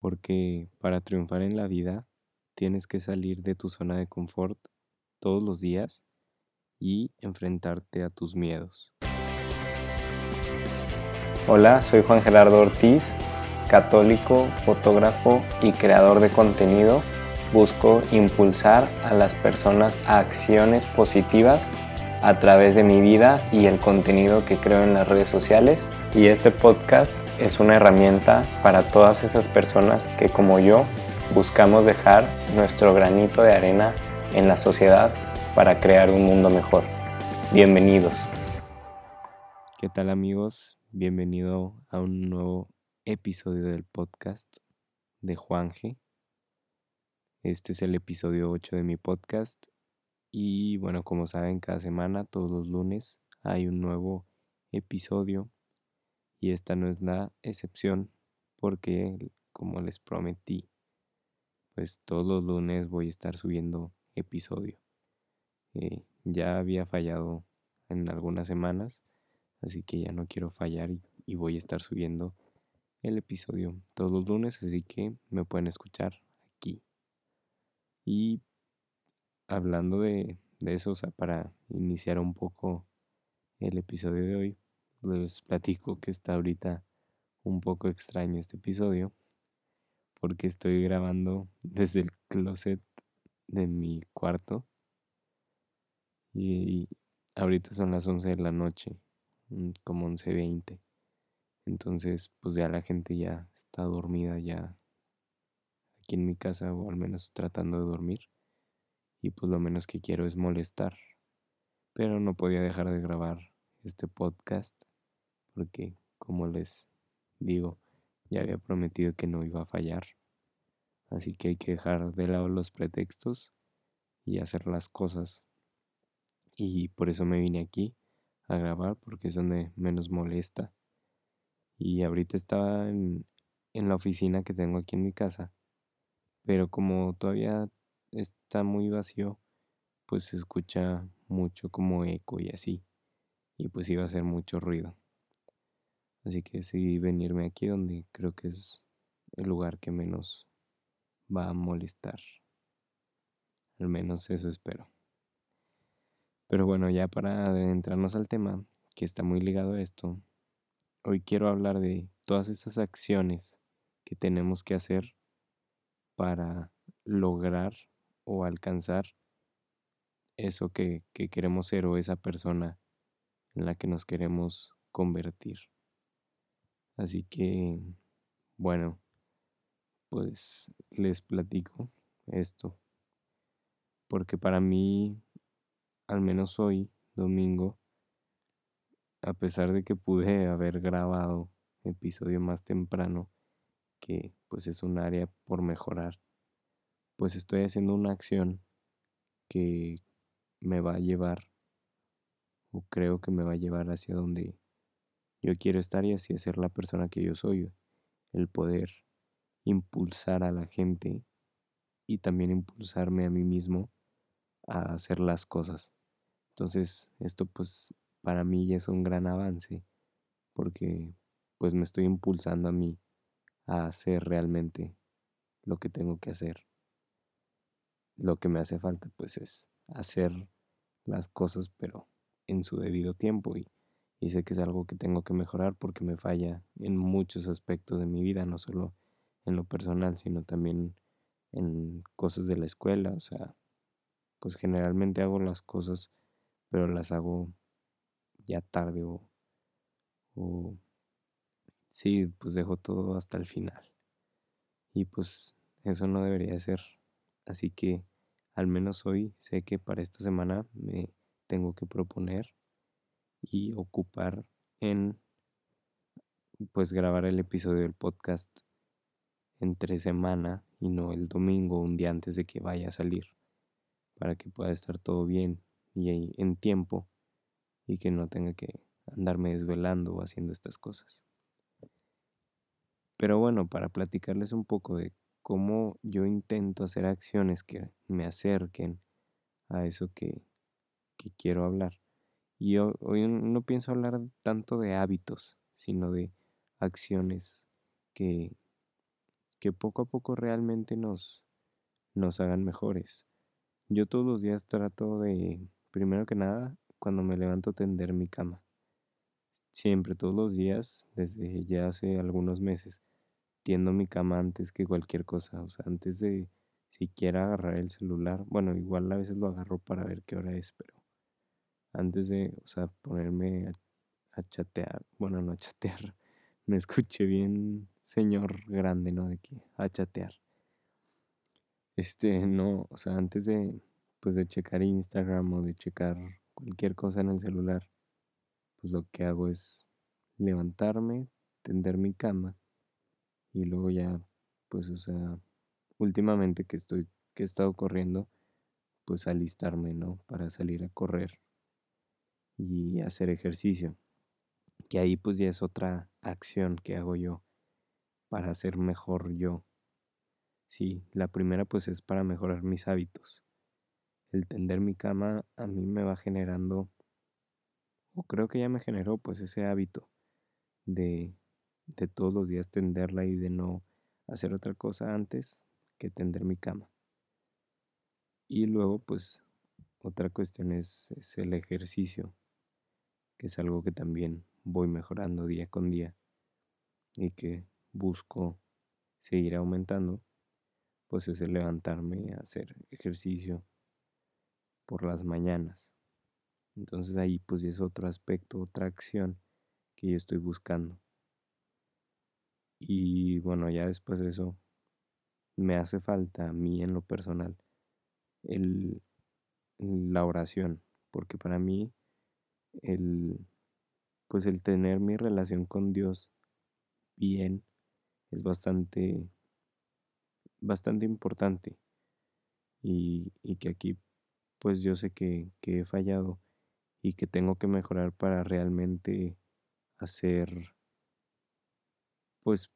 porque para triunfar en la vida tienes que salir de tu zona de confort todos los días y enfrentarte a tus miedos. Hola, soy Juan Gerardo Ortiz, católico, fotógrafo y creador de contenido. Busco impulsar a las personas a acciones positivas a través de mi vida y el contenido que creo en las redes sociales. Y este podcast es una herramienta para todas esas personas que como yo buscamos dejar nuestro granito de arena en la sociedad para crear un mundo mejor. Bienvenidos. ¿Qué tal amigos? Bienvenido a un nuevo episodio del podcast de Juanje. Este es el episodio 8 de mi podcast y bueno, como saben, cada semana, todos los lunes, hay un nuevo episodio y esta no es la excepción porque como les prometí pues todos los lunes voy a estar subiendo episodio. Eh, ya había fallado en algunas semanas así que ya no quiero fallar y, voy a estar subiendo el episodio todos los lunes así que me pueden escuchar aquí. Y hablando de, de eso o sea para iniciar un poco el episodio de hoy les platico que está ahorita un poco extraño este episodio porque estoy grabando desde el closet de mi cuarto y ahorita son las 11 de la noche, mm, como 11.20. Entonces, pues ya la gente ya está dormida ya aquí en mi casa o al menos tratando de dormir. Y pues lo menos que quiero es molestar. Pero no podía dejar de grabar este podcast porque, como les digo, ya había prometido que no iba a fallar. Así que hay que dejar de lado los pretextos y hacer las cosas. Y por eso me vine aquí a grabar, porque es donde menos molesta. Y ahorita estaba en, en la oficina que tengo aquí en mi casa, pero como todavía está muy vacío, pues se escucha mucho como eco y así. Y pues iba a hacer mucho ruido. Así que decidí venirme aquí donde creo que es el lugar que menos va a molestar. Al menos eso espero. Pero bueno, ya para adentrarnos al tema, que está muy ligado a esto, hoy quiero hablar de todas esas acciones que tenemos que hacer para lograr o alcanzar eso que, que queremos ser o esa persona en la que nos queremos convertir. Así que, bueno, pues les platico esto. Porque para mí, al menos hoy, domingo, a pesar de que pude haber grabado episodio más temprano, que pues es un área por mejorar, pues estoy haciendo una acción que me va a llevar, o creo que me va a llevar hacia donde yo quiero estar y así ser la persona que yo soy, el poder impulsar a la gente y también impulsarme a mí mismo a hacer las cosas. Entonces, esto pues para mí ya es un gran avance porque pues me estoy impulsando a mí a hacer realmente lo que tengo que hacer. Lo que me hace falta pues es hacer las cosas pero en su debido tiempo y y sé que es algo que tengo que mejorar porque me falla en muchos aspectos de mi vida, no solo en lo personal, sino también en cosas de la escuela, o sea, pues generalmente hago las cosas, pero las hago ya tarde o, o sí, pues dejo todo hasta el final. Y pues eso no debería ser. Así que al menos hoy sé que para esta semana me tengo que proponer y ocupar en pues grabar el episodio del podcast entre semana y no el domingo, un día antes de que vaya a salir, para que pueda estar todo bien y en tiempo y que no tenga que andarme desvelando o haciendo estas cosas. Pero bueno, para platicarles un poco de cómo yo intento hacer acciones que me acerquen a eso que, que quiero hablar. Y hoy no pienso hablar tanto de hábitos, sino de acciones que, que poco a poco realmente nos, nos hagan mejores. Yo todos los días trato de, primero que nada, cuando me levanto, tender mi cama. Siempre, todos los días, desde ya hace algunos meses, tiendo mi cama antes que cualquier cosa. O sea, antes de siquiera agarrar el celular. Bueno, igual a veces lo agarro para ver qué hora es, pero antes de, o sea, ponerme a, chatear, bueno, no a chatear, me escuché bien señor grande, ¿no? De que a chatear. Este, no, o sea, antes de, pues de checar Instagram o de checar cualquier cosa en el celular, pues lo que hago es levantarme, tender mi cama y luego ya, pues, o sea, últimamente que estoy, que he estado corriendo, pues alistarme, ¿no? Para salir a correr y hacer ejercicio. Que ahí pues ya es otra acción que hago yo para ser mejor yo. Sí, la primera pues es para mejorar mis hábitos. El tender mi cama a mí me va generando, o creo que ya me generó pues ese hábito de, de todos los días tenderla y de no hacer otra cosa antes que tender mi cama. Y luego pues otra cuestión es, es el ejercicio, que es algo que también voy mejorando día con día y que busco seguir aumentando, pues es el levantarme a hacer ejercicio por las mañanas. Entonces ahí pues es otro aspecto, otra acción que yo estoy buscando. Y bueno, ya después de eso me hace falta a mí en lo personal el, la oración, porque para mí el pues el tener mi relación con Dios bien es bastante, bastante importante. Y, y que aquí, pues yo sé que, que he fallado y que tengo que mejorar para realmente hacer, pues,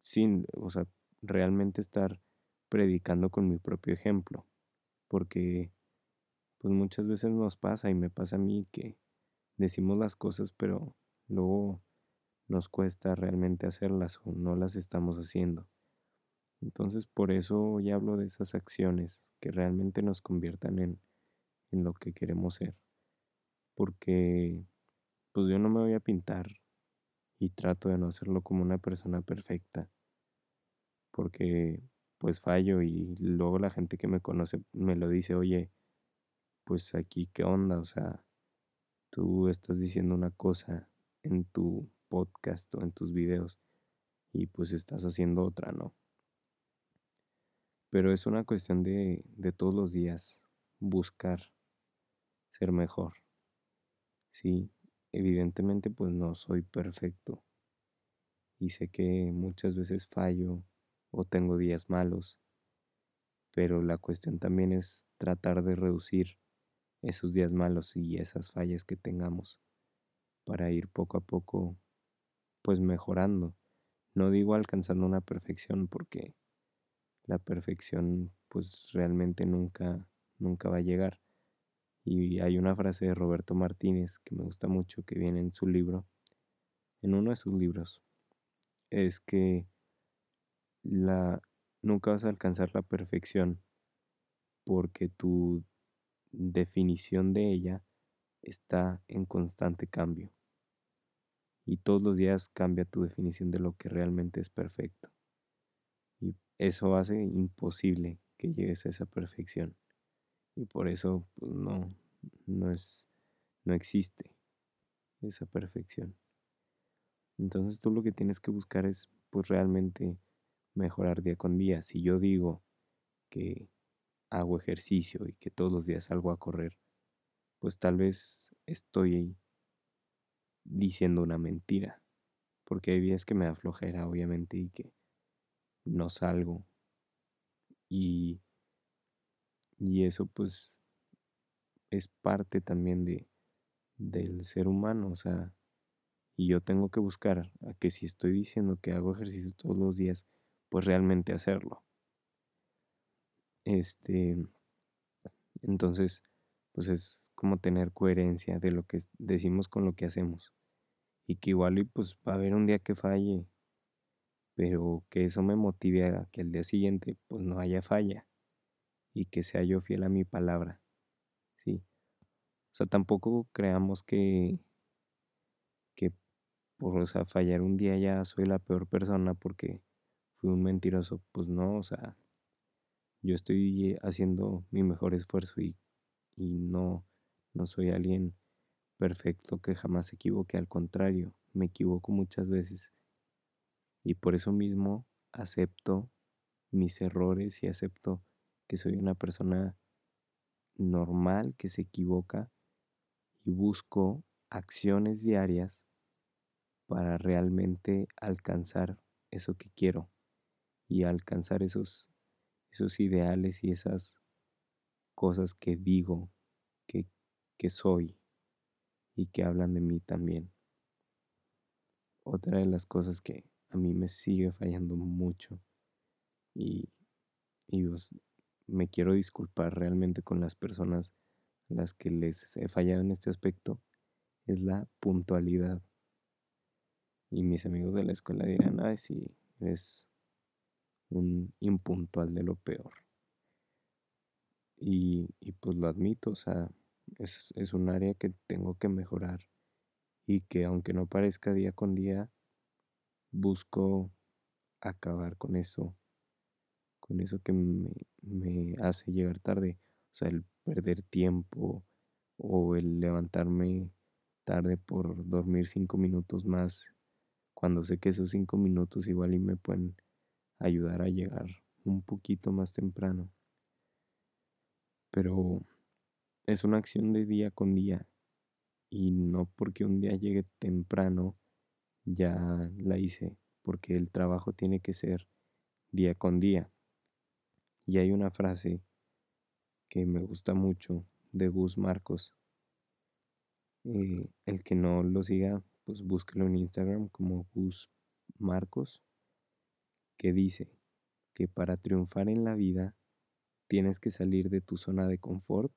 sin, o sea, realmente estar predicando con mi propio ejemplo. Porque, pues muchas veces nos pasa y me pasa a mí que decimos las cosas, pero luego nos cuesta realmente hacerlas o no las estamos haciendo. Entonces por eso hoy hablo de esas acciones que realmente nos conviertan en, en lo que queremos ser. Porque pues yo no me voy a pintar y trato de no hacerlo como una persona perfecta. Porque pues fallo y luego la gente que me conoce me lo dice, oye, pues aquí qué onda, o sea, tú estás diciendo una cosa en tu podcast o en tus videos y pues estás haciendo otra, ¿no? Pero es una cuestión de, de todos los días buscar ser mejor. Sí, evidentemente pues no soy perfecto y sé que muchas veces fallo o tengo días malos, pero la cuestión también es tratar de reducir esos días malos y esas fallas que tengamos para ir poco a poco pues mejorando. No digo alcanzando una perfección porque la perfección pues realmente nunca nunca va a llegar. Y hay una frase de Roberto Martínez que me gusta mucho que viene en su libro, en uno de sus libros, es que la nunca vas a alcanzar la perfección porque tu definición de ella está en constante cambio y todos los días cambia tu definición de lo que realmente es perfecto. Y eso hace imposible que llegues a esa perfección. Y por eso pues, no, no, es, no existe esa perfección. Entonces tú lo que tienes que buscar es pues realmente mejorar día con día. Si yo digo que hago ejercicio y que todos los días salgo a correr, pues tal vez estoy diciendo una mentira. Porque hay días que me da flojera, obviamente, y que no salgo. Y, y eso pues es parte también de, del ser humano, o sea, y yo tengo que buscar a que si estoy diciendo que hago ejercicio todos los días, pues realmente hacerlo. Este, entonces, pues es como tener coherencia de lo que decimos con lo que hacemos. Y que igual y pues va a haber un día que falle. pero que eso me motive a que el día siguiente pues no haya falla y que sea yo fiel a mi palabra. Sí. O sea, tampoco creamos que que por o sea, fallar un día ya soy la peor persona porque fui un mentiroso, pues no, o sea, yo estoy haciendo mi mejor esfuerzo y, y no no soy alguien perfecto que jamás se equivoque, al contrario, me equivoco muchas veces. Y por eso mismo acepto mis errores y acepto que soy una persona normal que se equivoca y busco acciones diarias para realmente alcanzar eso que quiero. Y alcanzar esos, esos ideales y esas cosas que digo que, que soy y que hablan de mí también. Otra de las cosas que a mí me sigue fallando mucho y, y pues, me quiero disculpar realmente con las personas a las que les he fallado en este aspecto es la puntualidad. Y mis amigos de la escuela dirán, ay, sí, eres un impuntual de lo peor. Y, y pues lo admito, o sea, es, es un área que tengo que mejorar y que aunque no parezca día con día, busco acabar con eso, con eso que me, me hace llegar tarde, o sea, el perder tiempo o el levantarme tarde por dormir cinco minutos más, cuando sé que esos cinco minutos igual y me pueden ayudar a llegar un poquito más temprano. Pero es una acción de día con día y no porque un día llegue temprano ya la hice, porque el trabajo tiene que ser día con día. Y hay una frase que me gusta mucho de Gus Marcos. Eh, el que no lo siga, pues búsquelo en Instagram como Gus Marcos, que dice que para triunfar en la vida tienes que salir de tu zona de confort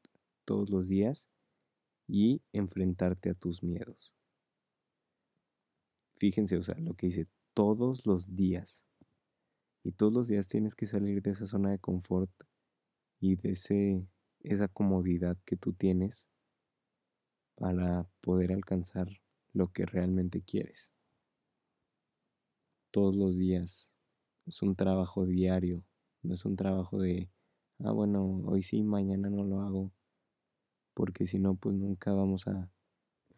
todos los días y enfrentarte a tus miedos. Fíjense, o sea, lo que dice todos los días. Y todos los días tienes que salir de esa zona de confort y de ese, esa comodidad que tú tienes para poder alcanzar lo que realmente quieres. Todos los días. Es un trabajo diario. No es un trabajo de, ah, bueno, hoy sí, mañana no lo hago. Porque si no, pues nunca vamos a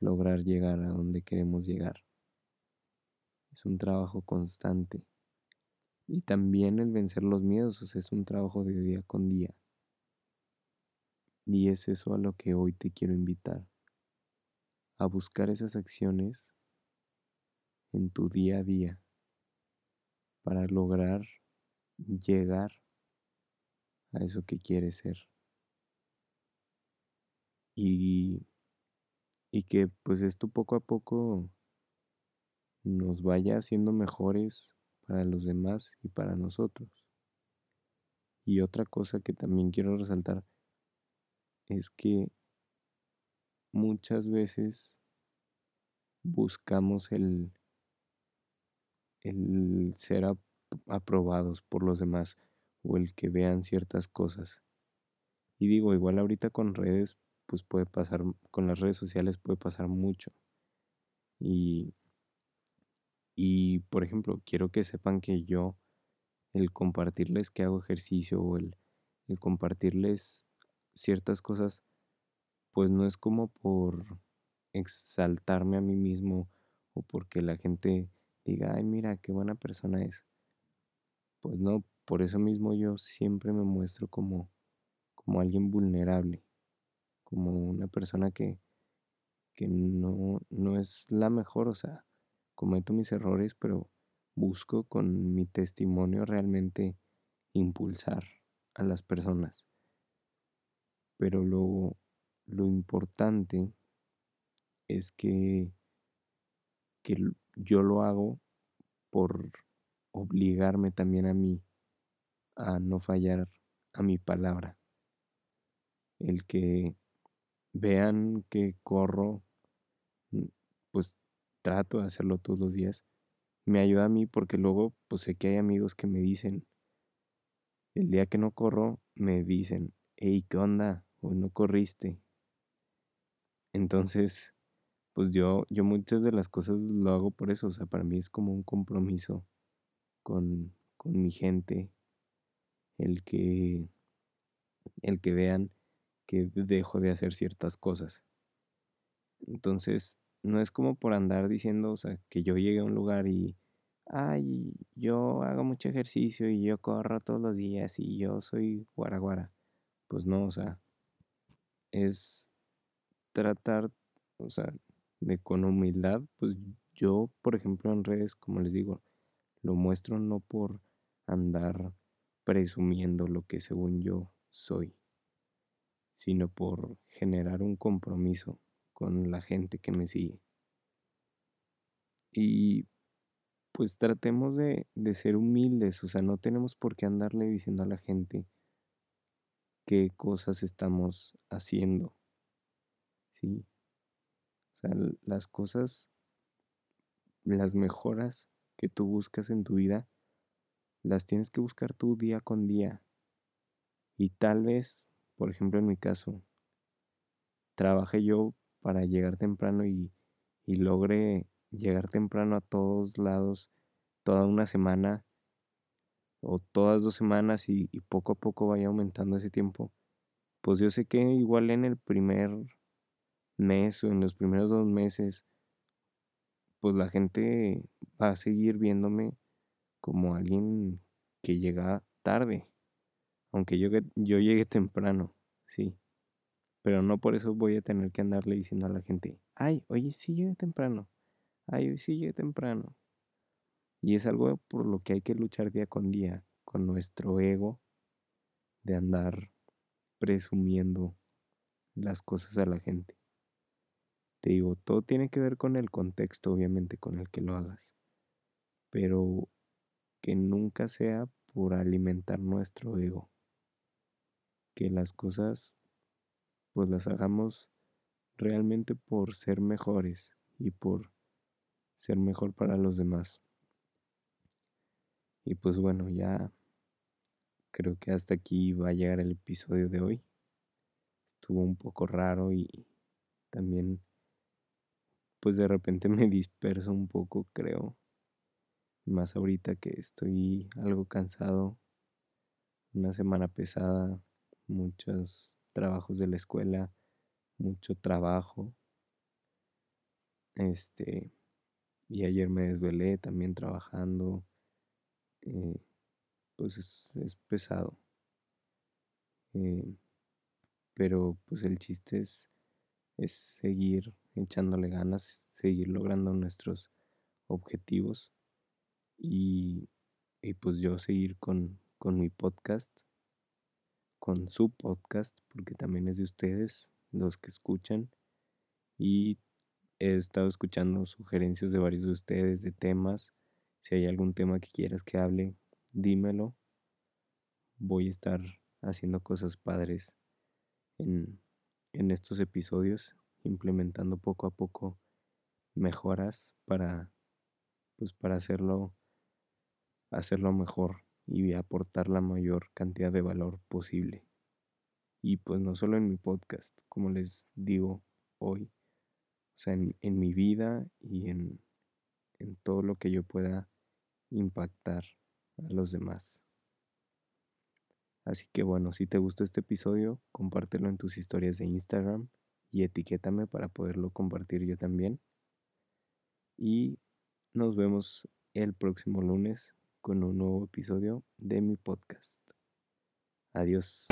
lograr llegar a donde queremos llegar. Es un trabajo constante. Y también el vencer los miedos, es un trabajo de día con día. Y es eso a lo que hoy te quiero invitar. A buscar esas acciones en tu día a día para lograr llegar a eso que quieres ser. Y, y que pues esto poco a poco nos vaya haciendo mejores para los demás y para nosotros. Y otra cosa que también quiero resaltar es que muchas veces buscamos el, el ser aprobados por los demás o el que vean ciertas cosas. Y digo, igual ahorita con redes, pues puede pasar, con las redes sociales puede pasar mucho. Y y, por ejemplo, quiero que sepan que yo, el compartirles que hago ejercicio o el, el compartirles ciertas cosas, pues no es como por exaltarme a mí mismo o porque la gente diga, ay, mira, qué buena persona es. Pues no, por eso mismo yo siempre me muestro como, como alguien vulnerable, como una persona que, que no, no es la mejor, o sea, cometo mis errores, pero busco con mi testimonio realmente impulsar a las personas. Pero lo, lo importante es que, que yo lo hago por obligarme también a mí a no fallar a mi palabra. El que vean que corro, pues trato de hacerlo todos los días, me ayuda a mí porque luego pues sé que hay amigos que me dicen, el día que no corro, me dicen, hey, ¿qué onda? Hoy no corriste. Entonces, pues yo, yo muchas de las cosas lo hago por eso, o sea, para mí es como un compromiso con, con mi gente, el que, el que vean que dejo de hacer ciertas cosas. Entonces, no es como por andar diciendo, o sea, que yo llegue a un lugar y, ay, yo hago mucho ejercicio y yo corro todos los días y yo soy guaraguara. Pues no, o sea, es tratar, o sea, de con humildad, pues yo, por ejemplo, en redes, como les digo, lo muestro no por andar presumiendo lo que según yo soy, sino por generar un compromiso con la gente que me sigue. Y pues tratemos de, de, ser humildes, o sea, no tenemos por qué andarle diciendo a la gente qué cosas estamos haciendo, ¿sí? O sea, las cosas, las mejoras que tú buscas en tu vida, las tienes que buscar tú día con día. Y tal vez, por ejemplo, en mi caso, trabajé yo para llegar temprano y, y logre llegar temprano a todos lados toda una semana o todas dos semanas y, y, poco a poco vaya aumentando ese tiempo, pues yo sé que igual en el primer mes o en los primeros dos meses, pues la gente va a seguir viéndome como alguien que llega tarde, aunque yo, yo llegue temprano, sí. Pero no por eso voy a tener que andarle diciendo a la gente, ay, oye, sí llegué temprano, ay, hoy sí llegué temprano. Y es algo por lo que hay que luchar día con día, con nuestro ego, de andar presumiendo las cosas a la gente. Te digo, todo tiene que ver con el contexto, obviamente, con el que lo hagas. Pero que nunca sea por alimentar nuestro ego. Que las cosas, pues las hagamos realmente por ser mejores y por ser mejor para los demás. Y pues bueno, ya creo que hasta aquí va a llegar el episodio de hoy. Estuvo un poco raro y también pues de repente me disperso un poco, creo. Más ahorita que estoy algo cansado, una semana pesada, muchos trabajos de la escuela, mucho trabajo. Este, y ayer me desvelé también trabajando. Eh, pues es, pesado. Eh, pero pues el chiste es, es seguir echándole ganas, seguir logrando nuestros objetivos y, y pues yo seguir con, con mi podcast, con su podcast, porque también es de ustedes, los que escuchan. Y he estado escuchando sugerencias de varios de ustedes de temas. Si hay algún tema que quieras que hable, dímelo. Voy a estar haciendo cosas padres en, en estos episodios implementando poco a poco mejoras para pues para hacerlo hacerlo mejor y aportar la mayor cantidad de valor posible. Y pues no solo en mi podcast, como les digo hoy, o sea, en, en mi vida y en, en todo lo que yo pueda impactar a los demás. Así que bueno, si te gustó este episodio, compártelo en tus historias de Instagram y etiquétame para poderlo compartir yo también. Y nos vemos el próximo lunes con un nuevo episodio de mi podcast. Adiós.